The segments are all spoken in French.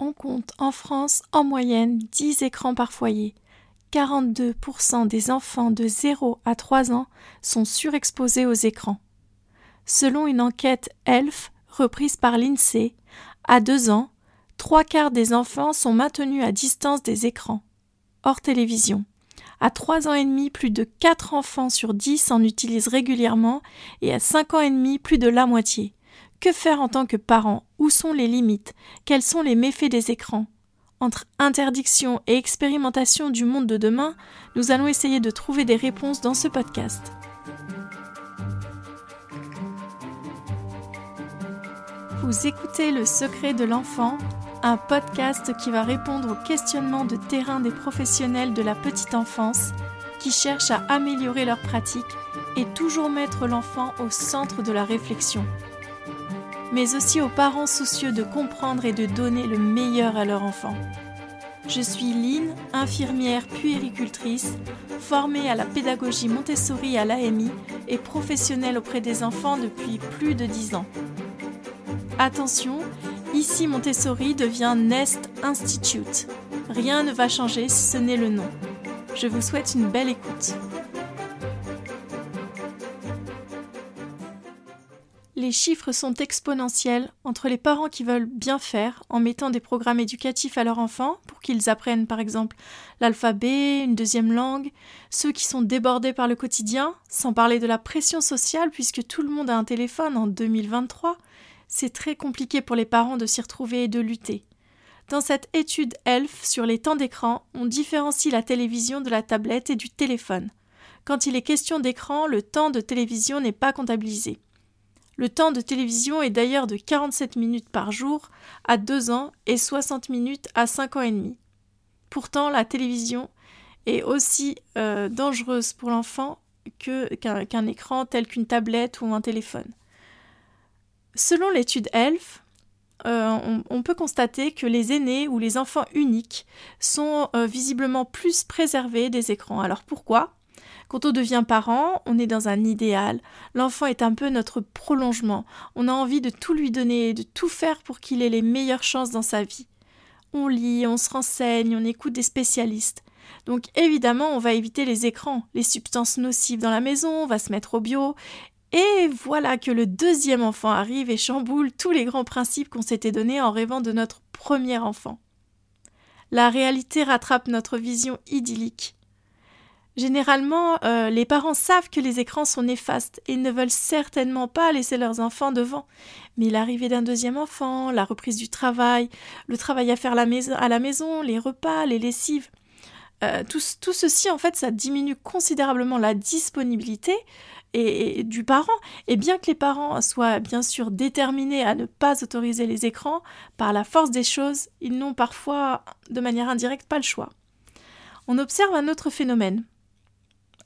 On compte en France en moyenne 10 écrans par foyer. 42% des enfants de 0 à 3 ans sont surexposés aux écrans. Selon une enquête ELF reprise par l'INSEE, à 2 ans, trois quarts des enfants sont maintenus à distance des écrans, hors télévision. À 3 ans et demi, plus de 4 enfants sur 10 en utilisent régulièrement et à 5 ans et demi, plus de la moitié. Que faire en tant que parent Où sont les limites? Quels sont les méfaits des écrans? Entre interdiction et expérimentation du monde de demain, nous allons essayer de trouver des réponses dans ce podcast. Vous écoutez Le secret de l'enfant, un podcast qui va répondre aux questionnements de terrain des professionnels de la petite enfance qui cherchent à améliorer leurs pratiques et toujours mettre l'enfant au centre de la réflexion mais aussi aux parents soucieux de comprendre et de donner le meilleur à leur enfant. Je suis Lynn, infirmière puéricultrice, formée à la pédagogie Montessori à l'AMI et professionnelle auprès des enfants depuis plus de 10 ans. Attention, ici Montessori devient Nest Institute. Rien ne va changer si ce n'est le nom. Je vous souhaite une belle écoute. Les chiffres sont exponentiels entre les parents qui veulent bien faire en mettant des programmes éducatifs à leurs enfants pour qu'ils apprennent par exemple l'alphabet, une deuxième langue, ceux qui sont débordés par le quotidien, sans parler de la pression sociale puisque tout le monde a un téléphone en 2023, c'est très compliqué pour les parents de s'y retrouver et de lutter. Dans cette étude ELF sur les temps d'écran, on différencie la télévision de la tablette et du téléphone. Quand il est question d'écran, le temps de télévision n'est pas comptabilisé. Le temps de télévision est d'ailleurs de 47 minutes par jour à 2 ans et 60 minutes à 5 ans et demi. Pourtant, la télévision est aussi euh, dangereuse pour l'enfant qu'un écran tel qu'une tablette ou un téléphone. Selon l'étude ELF, euh, on, peut constater que les aînés ou les enfants uniques sont euh, visiblement plus préservés des écrans. Alors pourquoi? Quand on devient parent, on est dans un idéal. L'enfant est un peu notre prolongement. On a envie de tout lui donner, de tout faire pour qu'il ait les meilleures chances dans sa vie. On lit, on se renseigne, on écoute des spécialistes. Donc évidemment, on va éviter les écrans, les substances nocives dans la maison, on va se mettre au bio. Et voilà que le deuxième enfant arrive et chamboule tous les grands principes qu'on s'était donnés en rêvant de notre premier enfant. La réalité rattrape notre vision idyllique. Généralement, euh, les parents savent que les écrans sont néfastes et ne veulent certainement pas laisser leurs enfants devant. Mais l'arrivée d'un deuxième enfant, la reprise du travail, le travail à faire à la maison, les repas, les lessives, euh, tout, ceci, en fait, ça diminue considérablement la disponibilité du parent. Et bien que les parents soient bien sûr déterminés à ne pas autoriser les écrans, par la force des choses, ils n'ont parfois, de manière indirecte, pas le choix. On observe un autre phénomène.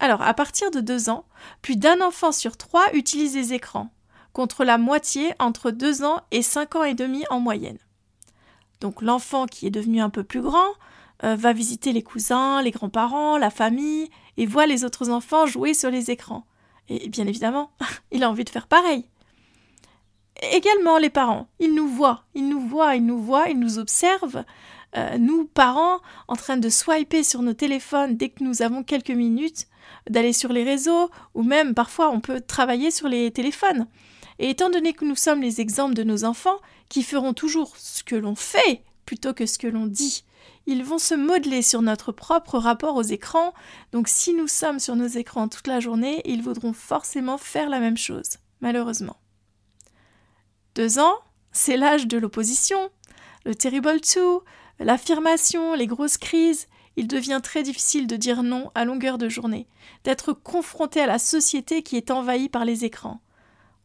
Alors, à partir de deux ans, plus d'un enfant sur trois utilise les écrans, contre la moitié entre deux ans et cinq ans et demi en moyenne. Donc l'enfant qui est devenu un peu plus grand euh, va visiter les cousins, les grands-parents, la famille, et voit les autres enfants jouer sur les écrans. Et bien évidemment, il a envie de faire pareil. Également les parents, ils nous voient, ils nous voient, ils nous voient, ils nous observent, euh, nous, parents, en train de swiper sur nos téléphones dès que nous avons quelques minutes, d'aller sur les réseaux, ou même parfois on peut travailler sur les téléphones. Et étant donné que nous sommes les exemples de nos enfants, qui feront toujours ce que l'on fait plutôt que ce que l'on dit, ils vont se modeler sur notre propre rapport aux écrans, donc si nous sommes sur nos écrans toute la journée, ils voudront forcément faire la même chose, malheureusement. Deux ans, c'est l'âge de l'opposition, le terrible two, l'affirmation, les grosses crises, il devient très difficile de dire non à longueur de journée, d'être confronté à la société qui est envahie par les écrans.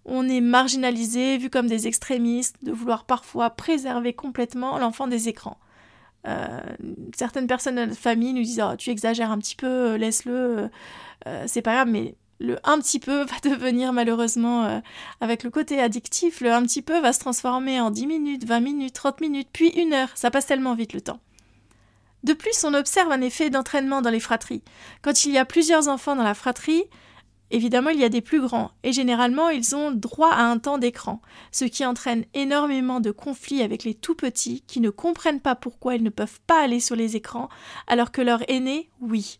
On est marginalisé, vu comme des extrémistes, de vouloir parfois préserver complètement l'enfant des écrans. Euh, certaines personnes de notre famille nous disent oh, Tu exagères un petit peu, laisse-le, euh, c'est pas grave, mais le un petit peu va devenir malheureusement, euh, avec le côté addictif, le un petit peu va se transformer en 10 minutes, 20 minutes, 30 minutes, puis une heure. Ça passe tellement vite le temps. De plus, on observe un effet d'entraînement dans les fratries. Quand il y a plusieurs enfants dans la fratrie, Évidemment, il y a des plus grands, et généralement, ils ont droit à un temps d'écran, ce qui entraîne énormément de conflits avec les tout petits qui ne comprennent pas pourquoi ils ne peuvent pas aller sur les écrans, alors que leur aîné, oui.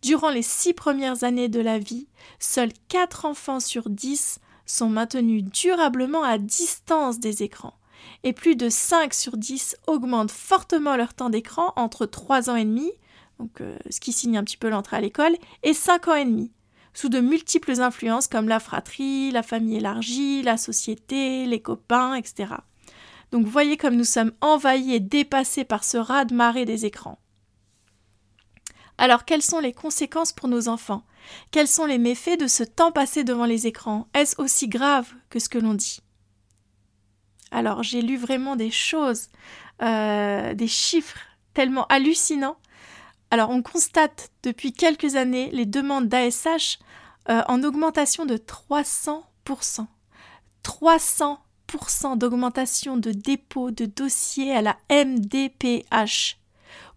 Durant les six premières années de la vie, seuls quatre enfants sur dix sont maintenus durablement à distance des écrans, et plus de 5 sur 10 augmentent fortement leur temps d'écran entre 3 ans et demi, euh, ce qui signe un petit peu l'entrée à l'école, et 5 ans et demi sous de multiples influences comme la fratrie, la famille élargie, la société, les copains, etc. Donc voyez comme nous sommes envahis et dépassés par ce raz-de-marée des écrans. Alors quelles sont les conséquences pour nos enfants? Quels sont les méfaits de ce temps passé devant les écrans? Est-ce aussi grave que ce que l'on dit? Alors j'ai lu vraiment des choses, euh, des chiffres tellement hallucinants alors on constate depuis quelques années les demandes d'ASH euh, en augmentation de 300%. 300% d'augmentation de dépôt de dossiers à la MDPH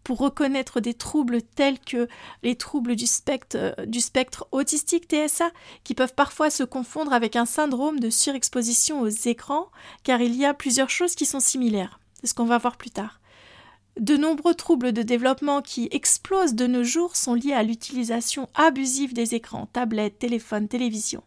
pour reconnaître des troubles tels que les troubles du spectre, euh, autistique TSA, qui peuvent parfois se confondre avec un syndrome de surexposition aux écrans, car il y a plusieurs choses qui sont similaires. C'est ce qu'on va voir plus tard. De nombreux troubles de développement qui explosent de nos jours sont liés à l'utilisation abusive des écrans, tablettes, téléphones, télévision.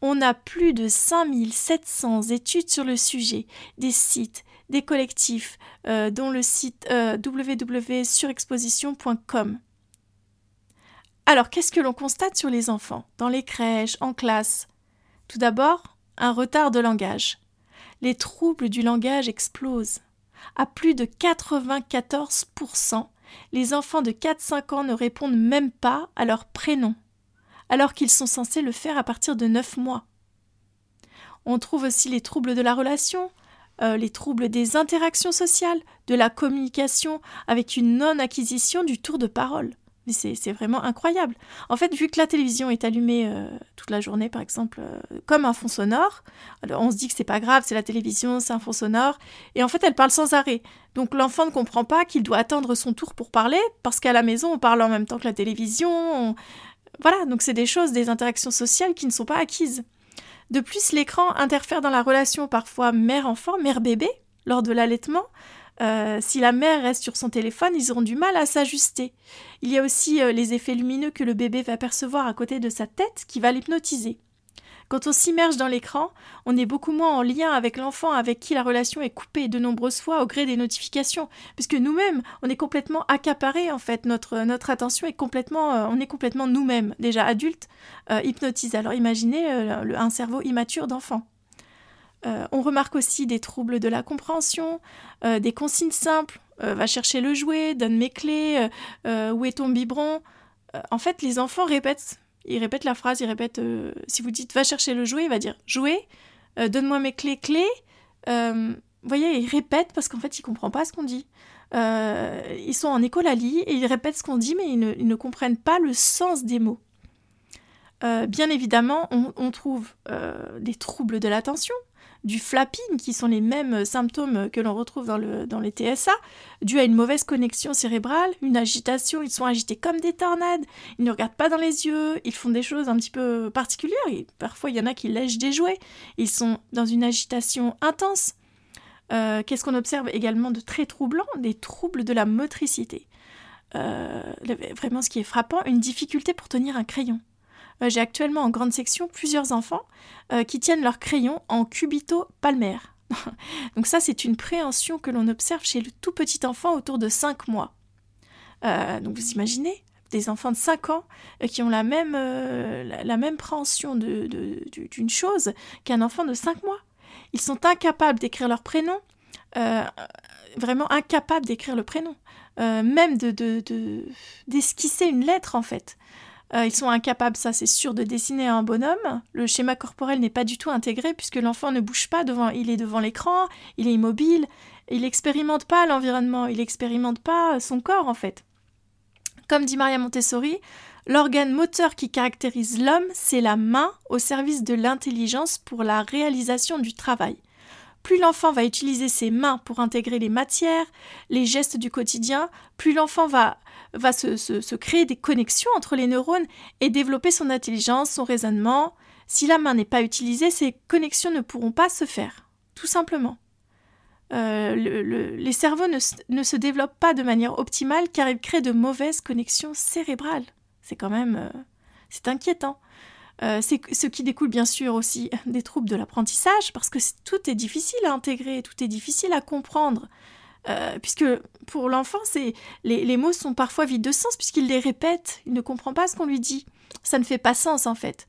On a plus de 5700 études sur le sujet, des sites, des collectifs, euh, dont le site euh, www.surexposition.com. Alors, qu'est-ce que l'on constate sur les enfants, dans les crèches, en classe? Tout d'abord, un retard de langage. Les troubles du langage explosent. À plus de 94%, les enfants de 4-5 ans ne répondent même pas à leur prénom, alors qu'ils sont censés le faire à partir de 9 mois. On trouve aussi les troubles de la relation, euh, les troubles des interactions sociales, de la communication avec une non-acquisition du tour de parole. C'est vraiment incroyable. En fait, vu que la télévision est allumée euh, toute la journée, par exemple, euh, comme un fond sonore, alors on se dit que c'est pas grave, c'est la télévision, c'est un fond sonore, et en fait, elle parle sans arrêt. Donc l'enfant ne comprend pas qu'il doit attendre son tour pour parler, parce qu'à la maison, on parle en même temps que la télévision. Voilà, donc c'est des choses, des interactions sociales qui ne sont pas acquises. De plus, l'écran interfère dans la relation parfois mère-enfant, mère-bébé, lors de l'allaitement, euh, si la mère reste sur son téléphone, ils auront du mal à s'ajuster. Il y a aussi euh, les effets lumineux que le bébé va percevoir à côté de sa tête qui va l'hypnotiser. Quand on s'immerge dans l'écran, on est beaucoup moins en lien avec l'enfant avec qui la relation est coupée de nombreuses fois au gré des notifications, puisque nous-mêmes, on est complètement accaparés en fait, notre, notre attention est complètement, euh, on est complètement nous-mêmes, déjà adultes, hypnotisés. Alors imaginez un cerveau immature d'enfant. Euh, on remarque aussi des troubles de la compréhension, euh, des consignes simples. Euh, va chercher le jouet, donne mes clés, où est ton biberon? En fait, les enfants répètent. Ils répètent la phrase, ils répètent. si vous dites va chercher le jouet, il va dire jouet, donne-moi mes clés, clés. vous voyez, ils répètent parce qu'en fait, ils ne comprennent pas ce qu'on dit. ils sont en écolalie et ils répètent ce qu'on dit, mais ils ne, comprennent pas le sens des mots. bien évidemment, on trouve des troubles de l'attention, du flapping, qui sont les mêmes symptômes que l'on retrouve dans, le, dans les TSA, dû à une mauvaise connexion cérébrale, une agitation, ils sont agités comme des tornades, ils ne regardent pas dans les yeux, ils font des choses un petit peu particulières, et parfois il y en a qui lèchent des jouets, ils sont dans une agitation intense. Euh, qu'est-ce qu'on observe également de très troublant? Des troubles de la motricité. Euh, vraiment ce qui est frappant, une difficulté pour tenir un crayon. Euh, j'ai actuellement en grande section plusieurs enfants euh, qui tiennent leur crayon en cubito palmaire. Donc ça, c'est une préhension que l'on observe chez le tout petit enfant autour de 5 mois. Euh, donc vous imaginez des enfants de 5 ans qui ont la même, préhension d'une chose qu'un enfant de 5 mois. Ils sont incapables d'écrire leur prénom, vraiment incapables d'écrire le prénom, même d'esquisser de, une lettre en fait. Euh, ils sont incapables, ça c'est sûr, de dessiner un bonhomme. Le schéma corporel n'est pas du tout intégré puisque l'enfant ne bouge pas devant, il est devant l'écran, il est immobile, il n'expérimente pas l'environnement, il n'expérimente pas son corps en fait. Comme dit Maria Montessori, l'organe moteur qui caractérise l'homme, c'est la main au service de l'intelligence pour la réalisation du travail. Plus l'enfant va utiliser ses mains pour intégrer les matières, les gestes du quotidien, plus l'enfant va, se, créer des connexions entre les neurones et développer son intelligence, son raisonnement. Si la main n'est pas utilisée, ces connexions ne pourront pas se faire, tout simplement. Euh, les cerveaux ne, ne, se développent pas de manière optimale car ils créent de mauvaises connexions cérébrales. C'est quand même... Euh, c'est inquiétant. Euh, c'est ce qui découle bien sûr aussi des troubles de l'apprentissage, parce que tout est difficile à intégrer, tout est difficile à comprendre. Euh, puisque pour l'enfant, les, les, mots sont parfois vides de sens, puisqu'il les répète, il ne comprend pas ce qu'on lui dit. Ça ne fait pas sens en fait.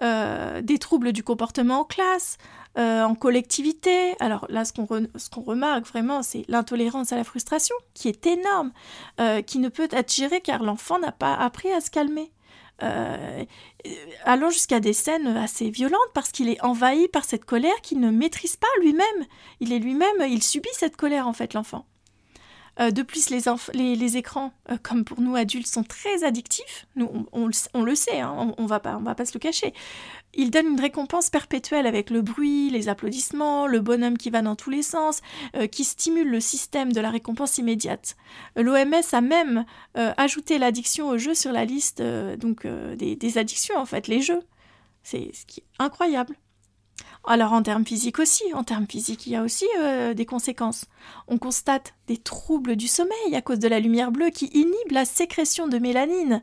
Euh, des troubles du comportement en classe, en collectivité. Alors là, ce qu'on remarque vraiment, c'est l'intolérance à la frustration, qui est énorme, qui ne peut être gérée car l'enfant n'a pas appris à se calmer. Euh, allant jusqu'à des scènes assez violentes parce qu'il est envahi par cette colère qu'il ne maîtrise pas lui-même. Il est lui-même, il subit cette colère en fait, l'enfant. Euh, de plus, les, écrans, euh, comme pour nous adultes, sont très addictifs. Nous, on, le sait, hein, on, ne va pas, on va pas se le cacher. Ils donnent une récompense perpétuelle avec le bruit, les applaudissements, le bonhomme qui va dans tous les sens, euh, qui stimule le système de la récompense immédiate. L'OMS a même ajouté l'addiction aux jeux sur la liste donc des, des, addictions en fait, les jeux. C'est incroyable. Alors en termes physiques aussi, en termes physiques, il y a aussi euh, des conséquences. On constate des troubles du sommeil à cause de la lumière bleue qui inhibe la sécrétion de mélanine.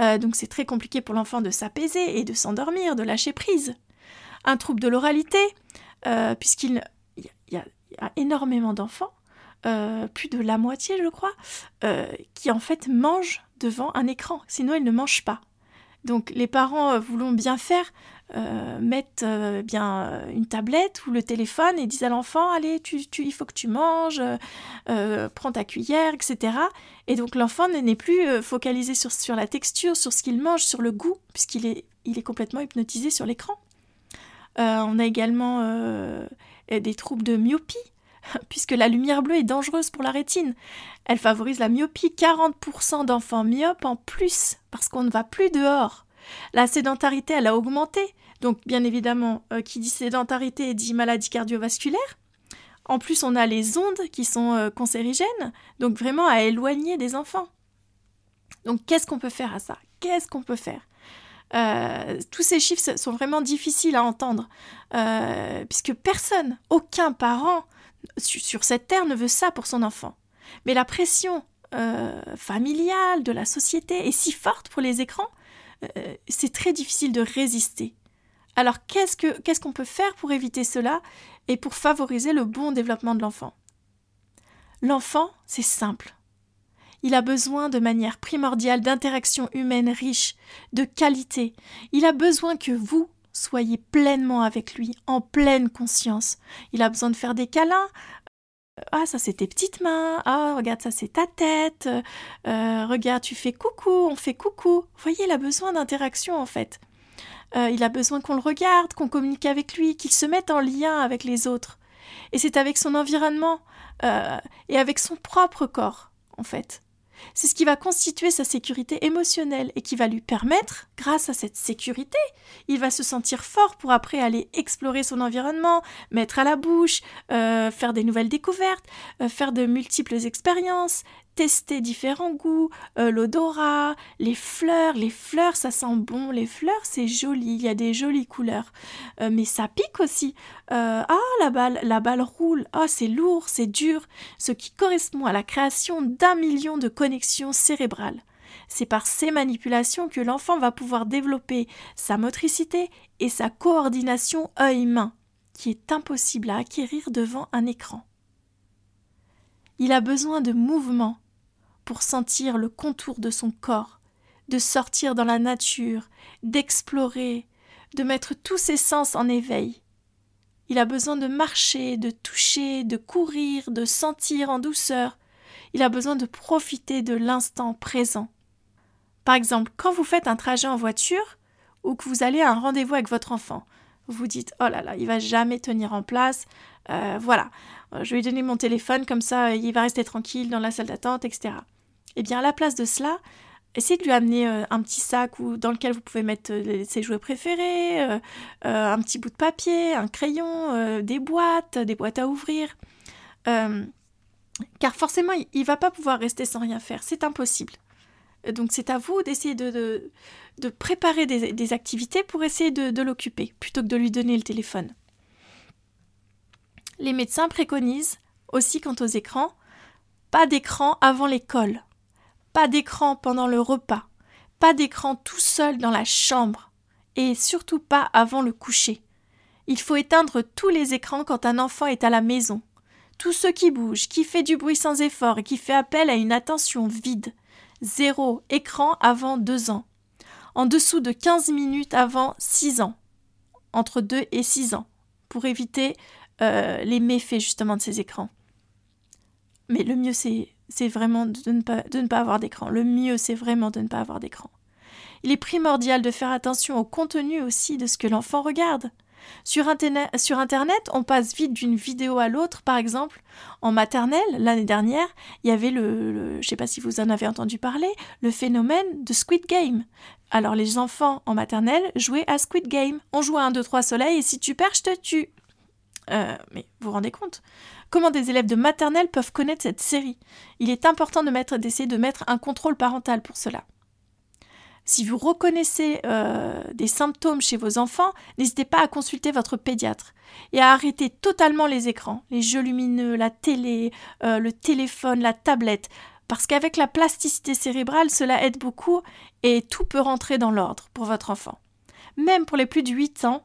Euh, donc c'est très compliqué pour l'enfant de s'apaiser et de s'endormir, de lâcher prise. Un trouble de l'oralité, euh, puisqu'il y, a énormément d'enfants, plus de la moitié je crois, qui en fait mangent devant un écran, sinon ils ne mangent pas. Donc les parents voulons bien faire, euh, mettent euh, bien euh, une tablette ou le téléphone et disent à l'enfant allez tu, il faut que tu manges prends ta cuillère etc et donc l'enfant n'est plus focalisé sur, sur la texture sur ce qu'il mange sur le goût puisqu'il est, il est complètement hypnotisé sur l'écran on a également des troubles de myopie puisque la lumière bleue est dangereuse pour la rétine. Elle favorise la myopie. 40% d'enfants myopes en plus parce qu'on ne va plus dehors. La sédentarité, elle a augmenté. Donc, bien évidemment, euh, qui dit sédentarité dit maladie cardiovasculaire. En plus, on a les ondes qui sont euh, cancérigènes, donc vraiment à éloigner des enfants. Donc, qu'est-ce qu'on peut faire à ça? Qu'est-ce qu'on peut faire? Euh, tous ces chiffres sont vraiment difficiles à entendre, puisque personne, aucun parent sur cette terre ne veut ça pour son enfant. Mais la pression familiale de la société est si forte pour les écrans euh, c'est très difficile de résister. Alors qu'est-ce qu'on peut faire pour éviter cela et pour favoriser le bon développement de l'enfant? L'enfant, c'est simple. Il a besoin de manière primordiale d'interactions humaines riches, de qualité. Il a besoin que vous soyez pleinement avec lui, en pleine conscience. Il a besoin de faire des câlins, ah, ça c'est tes petites mains. Ah, regarde, ça c'est ta tête. Euh, regarde, tu fais coucou, on fait coucou. Vous voyez, il a besoin d'interaction en fait. Euh, il a besoin qu'on le regarde, qu'on communique avec lui, qu'il se mette en lien avec les autres. Et c'est avec son environnement euh, et avec son propre corps, en fait. C'est ce qui va constituer sa sécurité émotionnelle et qui va lui permettre, grâce à cette sécurité, il va se sentir fort pour après aller explorer son environnement, mettre à la bouche, euh, faire des nouvelles découvertes, euh, faire de multiples expériences, tester différents goûts, euh, l'odorat, les fleurs. Les fleurs, ça sent bon. Les fleurs, c'est joli. Il y a des jolies couleurs. Euh, mais ça pique aussi. Euh, ah, la balle, la balle roule. Ah, c'est lourd, c'est dur. Ce qui correspond à la création d'un million de connexions cérébrales. C'est par ces manipulations que l'enfant va pouvoir développer sa motricité et sa coordination œil-main, qui est impossible à acquérir devant un écran. Il a besoin de mouvement, pour sentir le contour de son corps, de sortir dans la nature, d'explorer, de mettre tous ses sens en éveil. Il a besoin de marcher, de toucher, de courir, de sentir en douceur. Il a besoin de profiter de l'instant présent. Par exemple, quand vous faites un trajet en voiture ou que vous allez à un rendez-vous avec votre enfant, vous vous dites Oh là là, il va jamais tenir en place. Euh, voilà, je vais lui donner mon téléphone, comme ça il va rester tranquille dans la salle d'attente, etc. Eh bien, à la place de cela, essayez de lui amener un petit sac dans lequel vous pouvez mettre ses jouets préférés, un petit bout de papier, un crayon, des boîtes, des boîtes à ouvrir. car forcément, il ne va pas pouvoir rester sans rien faire. C'est impossible. Donc c'est à vous d'essayer de, de, préparer des, activités pour essayer de, l'occuper, plutôt que de lui donner le téléphone. Les médecins préconisent aussi quant aux écrans, pas d'écran avant l'école, pas d'écran pendant le repas, pas d'écran tout seul dans la chambre, et surtout pas avant le coucher. Il faut éteindre tous les écrans quand un enfant est à la maison. Tout ce qui bouge, qui fait du bruit sans effort et qui fait appel à une attention vide. Zéro écran avant 2 ans. En dessous de 15 minutes avant 6 ans. Entre 2 et 6 ans. Pour éviter euh, les méfaits justement de ces écrans. Mais le mieux, c'est, c'est vraiment de ne, pas, de ne pas avoir d'écran. Le mieux, c'est vraiment de ne pas avoir d'écran. Il est primordial de faire attention au contenu aussi de ce que l'enfant regarde. Sur Internet, on passe vite d'une vidéo à l'autre. Par exemple, en maternelle, l'année dernière, il y avait le, je sais pas si vous en avez entendu parler, le phénomène de Squid Game. Alors les enfants en maternelle jouaient à Squid Game. On joue à 1, 2, 3 soleil et si tu perds, je te tue. Euh, mais vous vous rendez compte Comment des élèves de maternelle peuvent connaître cette série Il est important d'essayer de mettre un contrôle parental pour cela. Si vous reconnaissez euh, des symptômes chez vos enfants, n'hésitez pas à consulter votre pédiatre et à arrêter totalement les écrans, les jeux lumineux, la télé, euh, le téléphone, la tablette, parce qu'avec la plasticité cérébrale, cela aide beaucoup et tout peut rentrer dans l'ordre pour votre enfant. Même pour les plus de 8 ans,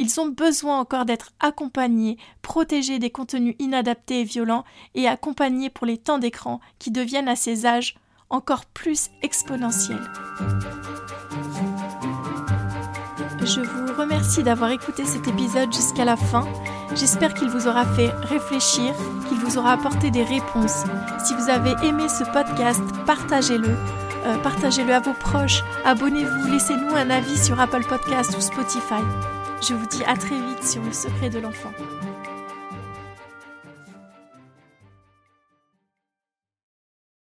ils ont besoin encore d'être accompagnés, protégés des contenus inadaptés et violents et accompagnés pour les temps d'écran qui deviennent à ces âges encore plus exponentielle. Je vous remercie d'avoir écouté cet épisode jusqu'à la fin. J'espère qu'il vous aura fait réfléchir, qu'il vous aura apporté des réponses. Si vous avez aimé ce podcast, partagez-le. Euh, partagez-le à vos proches, abonnez-vous, laissez-nous un avis sur Apple Podcast ou Spotify. Je vous dis à très vite sur le secret de l'enfant.